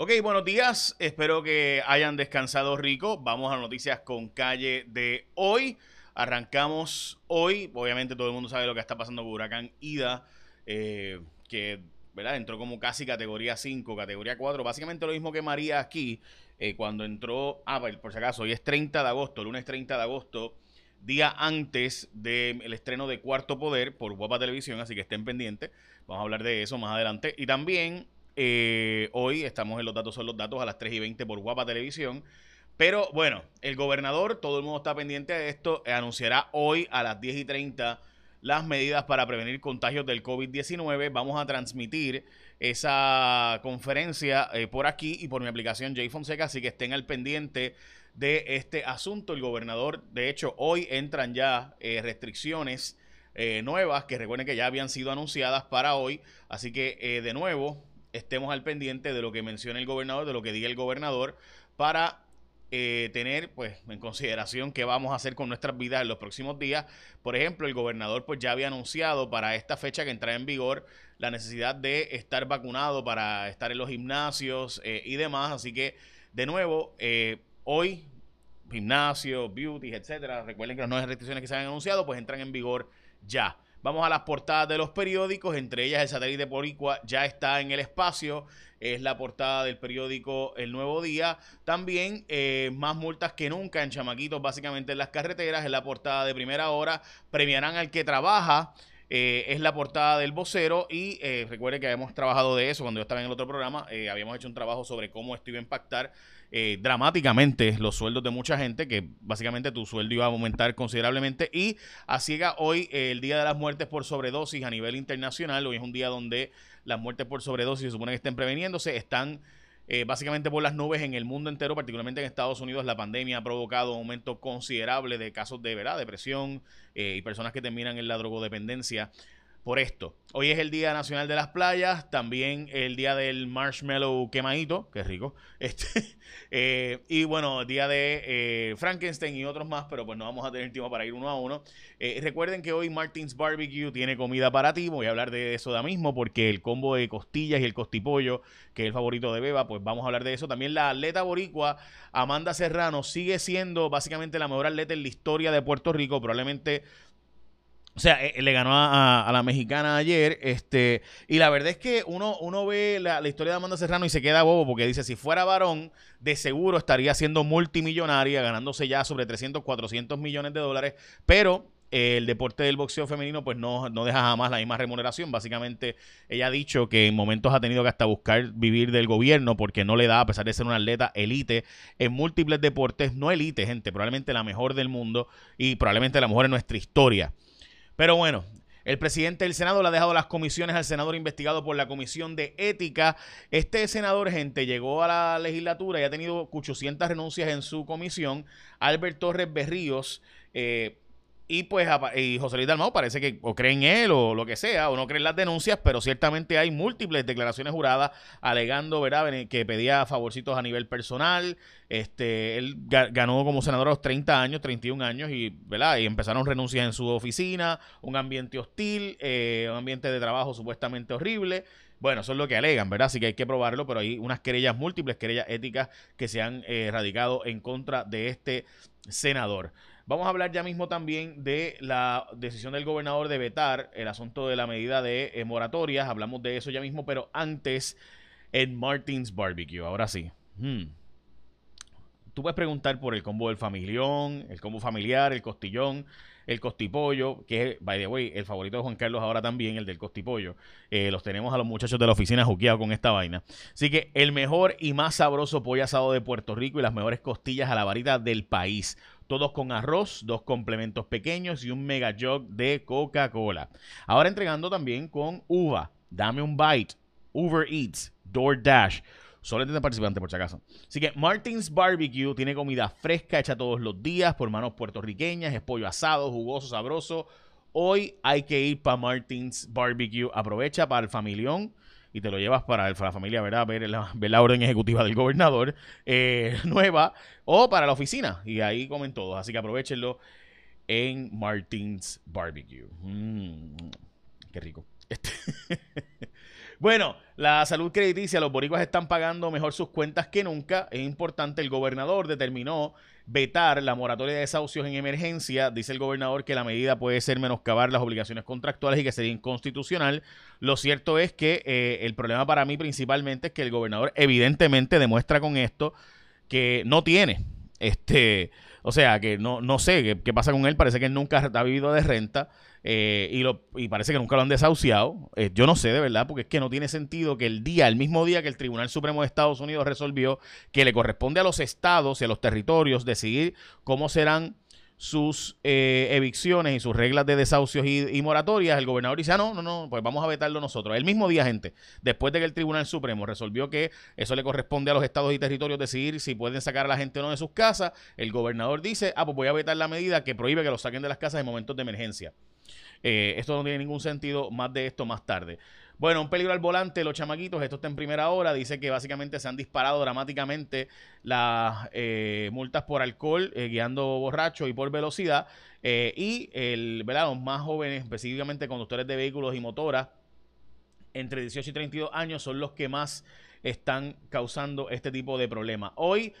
Ok, buenos días. Espero que hayan descansado rico. Vamos a noticias con calle de hoy. Arrancamos hoy. Obviamente todo el mundo sabe lo que está pasando con Huracán Ida, eh, que ¿verdad? entró como casi categoría 5, categoría 4. Básicamente lo mismo que María aquí, eh, cuando entró, ah, por si acaso, hoy es 30 de agosto, lunes 30 de agosto, día antes del estreno de Cuarto Poder por Guapa Televisión, así que estén pendientes. Vamos a hablar de eso más adelante. Y también eh, hoy estamos en Los Datos son los Datos a las 3 y 20 por Guapa Televisión. Pero bueno, el gobernador, todo el mundo está pendiente de esto, eh, anunciará hoy a las 10 y 30 las medidas para prevenir contagios del COVID-19. Vamos a transmitir esa conferencia eh, por aquí y por mi aplicación J Fonseca, así que estén al pendiente de este asunto. El gobernador, de hecho, hoy entran ya restricciones nuevas que recuerden que ya habían sido anunciadas para hoy, así que de nuevo estemos al pendiente de lo que mencione el gobernador, de lo que diga el gobernador, para eh, tener pues en consideración qué vamos a hacer con nuestras vidas en los próximos días. Por ejemplo, el gobernador pues ya había anunciado para esta fecha que entra en vigor la necesidad de estar vacunado para estar en los gimnasios eh, y demás. Así que, de nuevo, eh, hoy gimnasios, beauty, etcétera, recuerden que las nuevas restricciones que se han anunciado pues entran en vigor ya. Vamos a las portadas de los periódicos, entre ellas el satélite Boricua ya está en el espacio, es la portada del periódico El Nuevo Día. También eh, más multas que nunca en chamaquitos, básicamente en las carreteras, es la portada de primera hora, premiarán al que trabaja. Eh, es la portada del vocero y eh, recuerde que habíamos trabajado de eso cuando yo estaba en el otro programa, habíamos hecho un trabajo sobre cómo esto iba a impactar eh, dramáticamente los sueldos de mucha gente, que básicamente tu sueldo iba a aumentar considerablemente. Y así llega hoy eh, el Día de las Muertes por Sobredosis a nivel internacional. Hoy es un día donde las muertes por sobredosis se supone que estén preveniéndose, están eh, básicamente por las nubes en el mundo entero, particularmente en Estados Unidos, la pandemia ha provocado un aumento considerable de casos de ¿verdad? depresión y personas que terminan en la drogodependencia por esto. Hoy es el Día Nacional de las Playas, también el Día del Marshmallow quemadito, que rico. Este, eh, y bueno, Día de eh, Frankenstein y otros más, pero pues no vamos a tener tiempo para ir uno a uno. Eh, recuerden que hoy Martins Barbecue tiene comida para ti, voy a hablar de eso ya mismo, porque el combo de costillas y el costipollo, que es el favorito de Beba, pues vamos a hablar de eso. También la atleta boricua, Amanda Serrano, sigue siendo básicamente la mejor atleta en la historia de Puerto Rico, probablemente o sea, eh, le ganó a, la mexicana ayer. Este, y la verdad es que uno, uno ve la, historia de Amanda Serrano y se queda bobo porque dice, si fuera varón, de seguro estaría siendo multimillonaria, ganándose ya sobre 300, 400 millones de dólares. Pero el deporte del boxeo femenino pues no, no deja jamás la misma remuneración. Básicamente ella ha dicho que en momentos ha tenido que hasta buscar vivir del gobierno porque no le da, a pesar de ser una atleta elite, en múltiples deportes, no elite, gente, probablemente la mejor del mundo y probablemente la mejor en nuestra historia. Pero bueno, el presidente del Senado le ha dejado las comisiones al senador investigado por la Comisión de Ética. Este senador, gente, llegó a la legislatura y ha tenido 800 renuncias en su comisión. Albert Torres Berríos. Eh, y pues y José Luis Dalmau parece que o cree en él o lo que sea, o no cree en las denuncias, pero ciertamente hay múltiples declaraciones juradas alegando, ¿verdad?, que pedía favorcitos a nivel personal. Este, él ganó como senador a los 30 años, 31 años, y, ¿verdad? Y empezaron renuncias en su oficina, un ambiente hostil, eh, un ambiente de trabajo supuestamente horrible. Bueno, eso es lo que alegan, ¿verdad? Así que hay que probarlo, pero hay unas querellas múltiples, querellas éticas que se han eh, radicado en contra de este senador. Vamos a hablar ya mismo también de la decisión del gobernador de vetar el asunto de la medida de eh, moratorias. Hablamos de eso ya mismo, pero antes en Martins Barbecue. Ahora sí. Hmm. Tú puedes preguntar por el combo del familión, el combo familiar, el costillón el costipollo, que es, by the way, el favorito de Juan Carlos ahora también, el del costipollo. Eh, los tenemos a los muchachos de la oficina juqueados con esta vaina. Así que el mejor y más sabroso pollo asado de Puerto Rico y las mejores costillas a la varita del país. Todos con arroz, dos complementos pequeños y un mega jug de Coca-Cola. Ahora entregando también con uva. Dame un bite. Uber Eats, DoorDash. Solo de participante, por si acaso. Así que Martins Barbecue tiene comida fresca hecha todos los días por manos puertorriqueñas. Es pollo asado, jugoso, sabroso. Hoy hay que ir para Martins Barbecue. Aprovecha para el familión y te lo llevas para, la familia, ¿verdad? Ver la, ver la orden ejecutiva del gobernador eh, nueva o para la oficina. Y ahí comen todos. Así que aprovechenlo en Martins Barbecue. Mm, qué rico. Este Bueno, la salud crediticia, los boricuas están pagando mejor sus cuentas que nunca. Es importante, el gobernador determinó vetar la moratoria de desahucios en emergencia. Dice el gobernador que la medida puede ser menoscabar las obligaciones contractuales y que sería inconstitucional. Lo cierto es que eh, el problema para mí principalmente es que el gobernador evidentemente demuestra con esto que no tiene este o sea, que no, no sé qué, pasa con él. Parece que él nunca ha vivido de renta eh, y, lo, y parece que nunca lo han desahuciado. Eh, yo no sé de verdad, porque es que no tiene sentido que el día, el mismo día que el Tribunal Supremo de Estados Unidos resolvió que le corresponde a los estados y a los territorios decidir cómo serán sus eh, evicciones y sus reglas de desahucios y, moratorias, el gobernador dice, ah, no, no, no, pues vamos a vetarlo nosotros. El mismo día, gente, después de que el Tribunal Supremo resolvió que eso le corresponde a los estados y territorios decidir si pueden sacar a la gente o no de sus casas, el gobernador dice, ah, pues voy a vetar la medida que prohíbe que los saquen de las casas en momentos de emergencia. Eh, esto no tiene ningún sentido, más de esto más tarde. Bueno, un peligro al volante, los chamaquitos, esto está en primera hora, dice que básicamente se han disparado dramáticamente las eh, multas por alcohol, eh, guiando borracho y por velocidad, eh, y el, ¿verdad? los más jóvenes, específicamente conductores de vehículos y motoras, entre 18 y 32 años, son los que más están causando este tipo de problemas. Hoy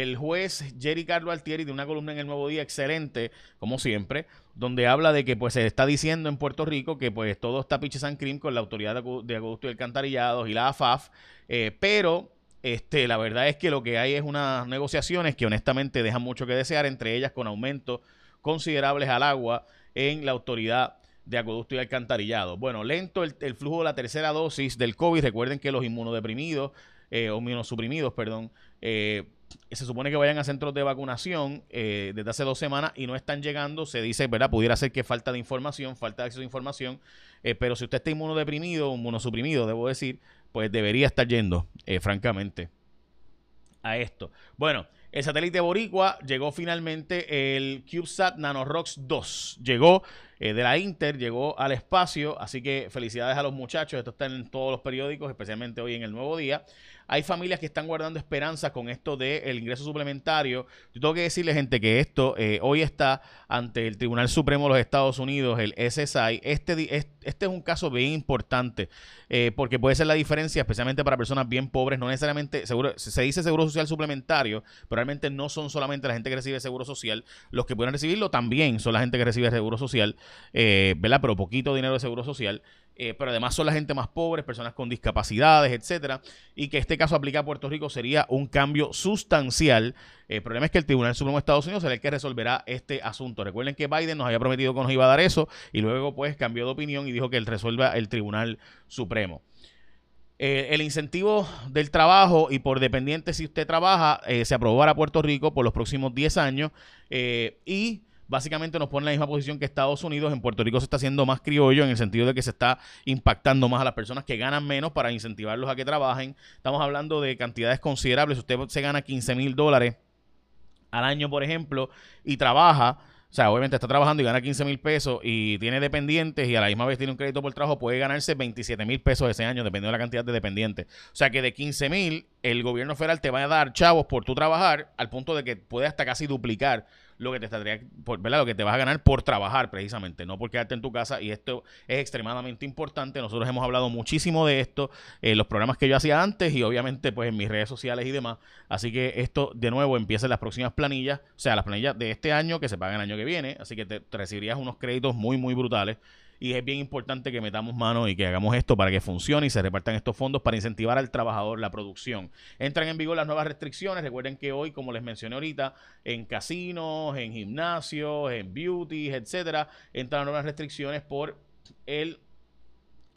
el juez Jerry Carlo Altieri de una columna en el Nuevo Día excelente, como siempre, donde habla de que pues se está diciendo en Puerto Rico que pues todo está piches and cream con la autoridad de Augusto y Alcantarillados y la AFAF, eh, pero este, la verdad es que lo que hay es unas negociaciones que honestamente dejan mucho que desear, entre ellas con aumentos considerables al agua en la autoridad de acueducto y alcantarillado. Bueno, lento el, el, flujo de la tercera dosis del COVID. Recuerden que los inmunodeprimidos eh, o inmunosuprimidos, perdón, eh, se supone que vayan a centros de vacunación eh, desde hace dos semanas y no están llegando. Se dice, ¿verdad? Pudiera ser que falta de información, falta de acceso a información. Eh, pero si usted está inmunodeprimido, inmunosuprimido, debo decir, pues debería estar yendo, eh, francamente, a esto. Bueno, el satélite Boricua llegó finalmente el CubeSat NanoRocks 2. Llegó de la Inter, llegó al espacio. Así que felicidades a los muchachos. Esto está en todos los periódicos, especialmente hoy en el Nuevo Día. Hay familias que están guardando esperanza con esto del ingreso suplementario. Yo tengo que decirle, gente, que esto eh, hoy está ante el Tribunal Supremo de los Estados Unidos, el SSI. Este, este es un caso bien importante eh, porque puede ser la diferencia, especialmente para personas bien pobres. No necesariamente, seguro, se dice seguro social suplementario, pero realmente no son solamente la gente que recibe seguro social. Los que pueden recibirlo también son la gente que recibe seguro social, eh, ¿verdad? Pero poquito dinero de seguro social. Eh, pero además son la gente más pobre, personas con discapacidades, etcétera, y que este caso aplica a Puerto Rico sería un cambio sustancial. El problema es que el Tribunal Supremo de Estados Unidos será el que resolverá este asunto. Recuerden que Biden nos había prometido que nos iba a dar eso y luego pues cambió de opinión y dijo que él resuelva el Tribunal Supremo. Eh, el incentivo del trabajo y por dependiente si usted trabaja eh, se aprobó para Puerto Rico por los próximos 10 años y básicamente nos pone en la misma posición que Estados Unidos. En Puerto Rico se está haciendo más criollo en el sentido de que se está impactando más a las personas que ganan menos para incentivarlos a que trabajen. Estamos hablando de cantidades considerables. usted se gana 15 mil dólares al año, por ejemplo, y trabaja, o sea, obviamente está trabajando y gana 15 mil pesos y tiene dependientes y a la misma vez tiene un crédito por trabajo, puede ganarse 27 mil pesos ese año, dependiendo de la cantidad de dependientes. O sea que de 15 mil, el gobierno federal te va a dar chavos por tu trabajar al punto de que puede hasta casi duplicar lo que te estaría, por, ¿verdad? Lo que te vas a ganar por trabajar precisamente, no por quedarte en tu casa. Y esto es extremadamente importante. Nosotros hemos hablado muchísimo de esto en los programas que yo hacía antes y obviamente pues en mis redes sociales y demás. Así que esto de nuevo empieza en las próximas planillas, o sea, las planillas de este año que se pagan el año que viene. Así que te recibirías unos créditos muy, muy brutales y es bien importante que metamos mano y que hagamos esto para que funcione y se repartan estos fondos para incentivar al trabajador la producción. Entran en vigor las nuevas restricciones. Recuerden que hoy, como les mencioné ahorita, en casinos, en gimnasios, en beauty, etcétera, entran nuevas restricciones por el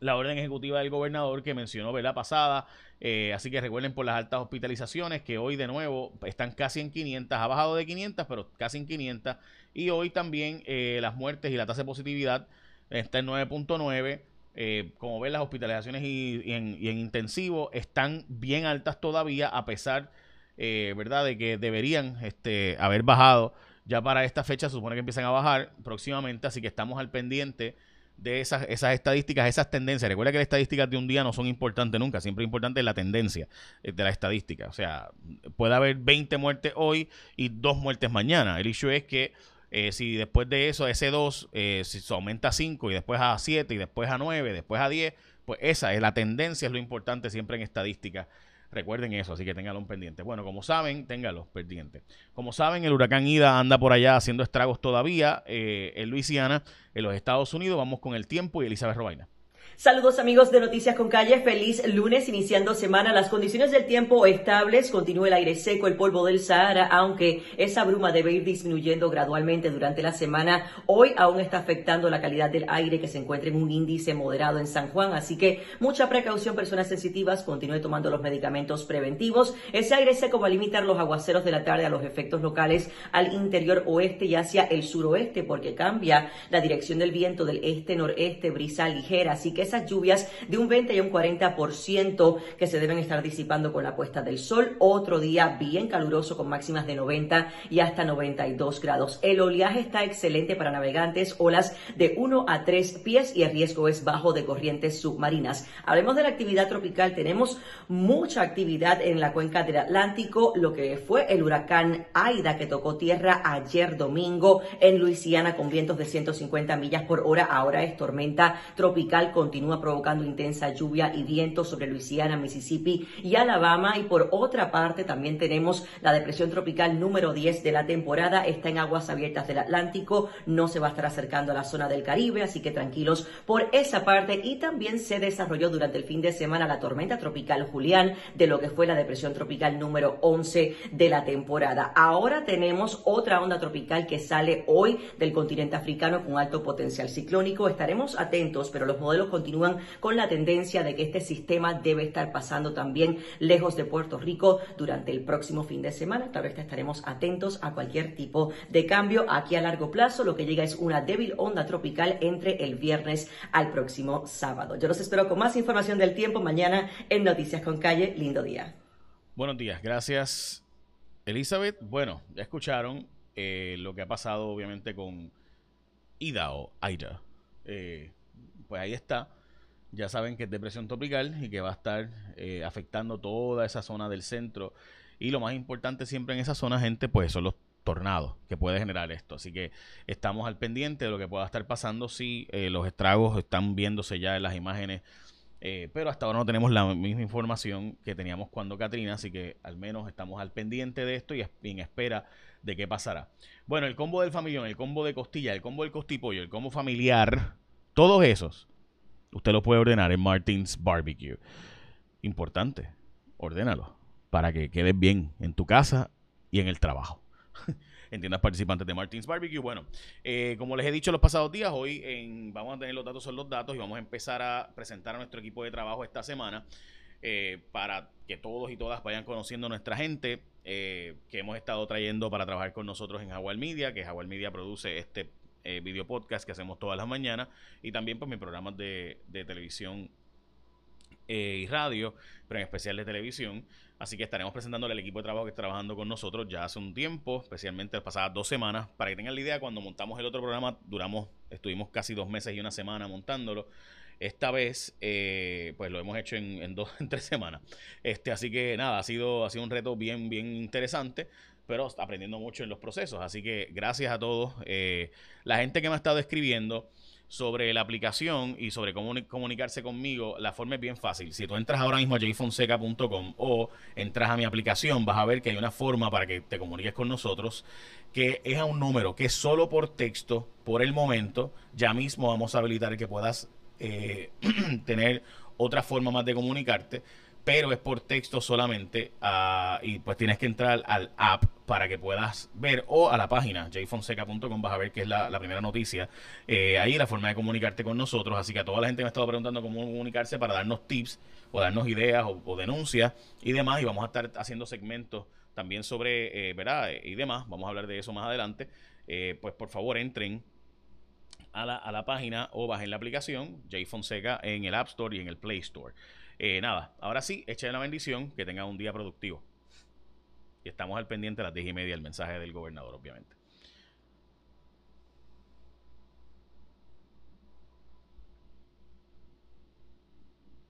la orden ejecutiva del gobernador que mencionó la pasada. Eh, así que recuerden por las altas hospitalizaciones que hoy de nuevo están casi en 500. Ha bajado de 500, pero casi en 500. Y hoy también eh, las muertes y la tasa de positividad está en 9.9. Eh, como ven, las hospitalizaciones y, en, intensivo están bien altas todavía, a pesar, eh, ¿verdad?, de que deberían este, haber bajado. Ya para esta fecha se supone que empiezan a bajar próximamente, así que estamos al pendiente de esas, esas estadísticas, esas tendencias. Recuerda que las estadísticas de un día no son importantes nunca, siempre es importante la tendencia eh, de la estadística. O sea, puede haber 20 muertes hoy y dos muertes mañana. El issue es que eh, si después de eso, ese 2, eh, si se aumenta a 5 y después a 7 y después a 9, después a 10, Pues esa es la tendencia, es lo importante siempre en estadística. Recuerden eso, así que ténganlo pendiente. Bueno, como saben, ténganlo pendiente. Como saben, el huracán Ida anda por allá haciendo estragos todavía eh, en Luisiana, en los Estados Unidos. Vamos con el tiempo y Elizabeth Robaina. Saludos amigos de Noticias con Calle, feliz lunes iniciando semana. Las condiciones del tiempo estables, continúa el aire seco, el polvo del Sahara, aunque esa bruma debe ir disminuyendo gradualmente durante la semana. Hoy aún está afectando la calidad del aire que se encuentra en un índice moderado en San Juan, así que mucha precaución personas sensitivas, continúe tomando los medicamentos preventivos. Ese aire seco va a limitar los aguaceros de la tarde a los efectos locales al interior oeste y hacia el suroeste porque cambia la dirección del viento del este-noreste, brisa ligera, así que esas lluvias de un 20 y un 40% que se deben estar disipando con la puesta del sol. Otro día bien caluroso con máximas de 90 y hasta 92 grados. El oleaje está excelente para navegantes, olas de 1 a 3 pies y el riesgo es bajo de corrientes submarinas. Hablemos de la actividad tropical. Tenemos mucha actividad en la cuenca del Atlántico, lo que fue el huracán Aida que tocó tierra ayer domingo en Luisiana con vientos de 150 millas por hora. Ahora es tormenta tropical con continúa provocando intensa lluvia y viento sobre Luisiana, Mississippi y Alabama. Y por otra parte, también tenemos la depresión tropical número 10 de la temporada. Está en aguas abiertas del Atlántico, no se va a estar acercando a la zona del Caribe, así que tranquilos por esa parte. Y también se desarrolló durante el fin de semana la tormenta tropical Julián, de lo que fue la depresión tropical número 11 de la temporada. Ahora tenemos otra onda tropical que sale hoy del continente africano con alto potencial ciclónico. Estaremos atentos, pero los modelos continúan con la tendencia de que este sistema debe estar pasando también lejos de Puerto Rico durante el próximo fin de semana. Tal vez estaremos atentos a cualquier tipo de cambio aquí a largo plazo. Lo que llega es una débil onda tropical entre el viernes al próximo sábado. Yo los espero con más información del tiempo mañana en Noticias con Calle. Lindo día. Buenos días, gracias Elizabeth. Bueno, ya escucharon eh, lo que ha pasado obviamente con Ida o Aida. Eh, pues ahí está. Ya saben que es depresión tropical y que va a estar eh, afectando toda esa zona del centro. Y lo más importante siempre en esa zona, gente, pues son los tornados que puede generar esto. Así que estamos al pendiente de lo que pueda estar pasando si eh, los estragos están viéndose ya en las imágenes. Eh, pero hasta ahora no tenemos la misma información que teníamos cuando Katrina, así que al menos estamos al pendiente de esto y en espera de qué pasará. Bueno, el combo del familión, el combo de costilla, el combo del costipollo, el combo familiar, todos esos, usted lo puede ordenar en Martins Barbecue. Importante, ordénalo para que quedes bien en tu casa y en el trabajo. Entiendas participantes de Martins Barbecue. Bueno, eh, como les he dicho los pasados días, hoy en, vamos a tener los datos son los datos y vamos a empezar a presentar a nuestro equipo de trabajo esta semana eh, para que todos y todas vayan conociendo a nuestra gente eh, que hemos estado trayendo para trabajar con nosotros en Jaguar Media, que Jaguar Media produce este eh, video podcast que hacemos todas las mañanas y también pues mis programas de, televisión eh, y radio, pero en especial de televisión. Así que estaremos presentándole al equipo de trabajo que está trabajando con nosotros ya hace un tiempo, especialmente las pasadas dos semanas. Para que tengan la idea, cuando montamos el otro programa, duramos, estuvimos casi dos meses y una semana montándolo. Esta vez, eh, pues lo hemos hecho en, en, dos, en tres semanas. Este, así que nada, ha sido, ha sido un reto bien, bien interesante pero aprendiendo mucho en los procesos. Así que gracias a todos. Eh, la gente que me ha estado escribiendo sobre la aplicación y sobre cómo comunicarse conmigo, la forma es bien fácil. Si tú entras ahora mismo a jfonseca.com o entras a mi aplicación, vas a ver que hay una forma para que te comuniques con nosotros, que es a un número que es solo por texto, por el momento. Ya mismo vamos a habilitar que puedas eh, tener otra forma más de comunicarte pero es por texto solamente uh, y pues tienes que entrar al app para que puedas ver o a la página jfonseca.com vas a ver que es la, primera noticia. Eh, ahí la forma de comunicarte con nosotros así que a toda la gente me ha estado preguntando cómo comunicarse para darnos tips o darnos ideas o, denuncias y demás y vamos a estar haciendo segmentos también sobre eh, verdad y demás vamos a hablar de eso más adelante. Eh, pues por favor entren a la, a la página o bajen la aplicación jfonseca en el App Store y en el Play Store eh, nada, ahora sí, echen la bendición, que tengan un día productivo. Y estamos al pendiente a las 10 y media el mensaje del gobernador, obviamente.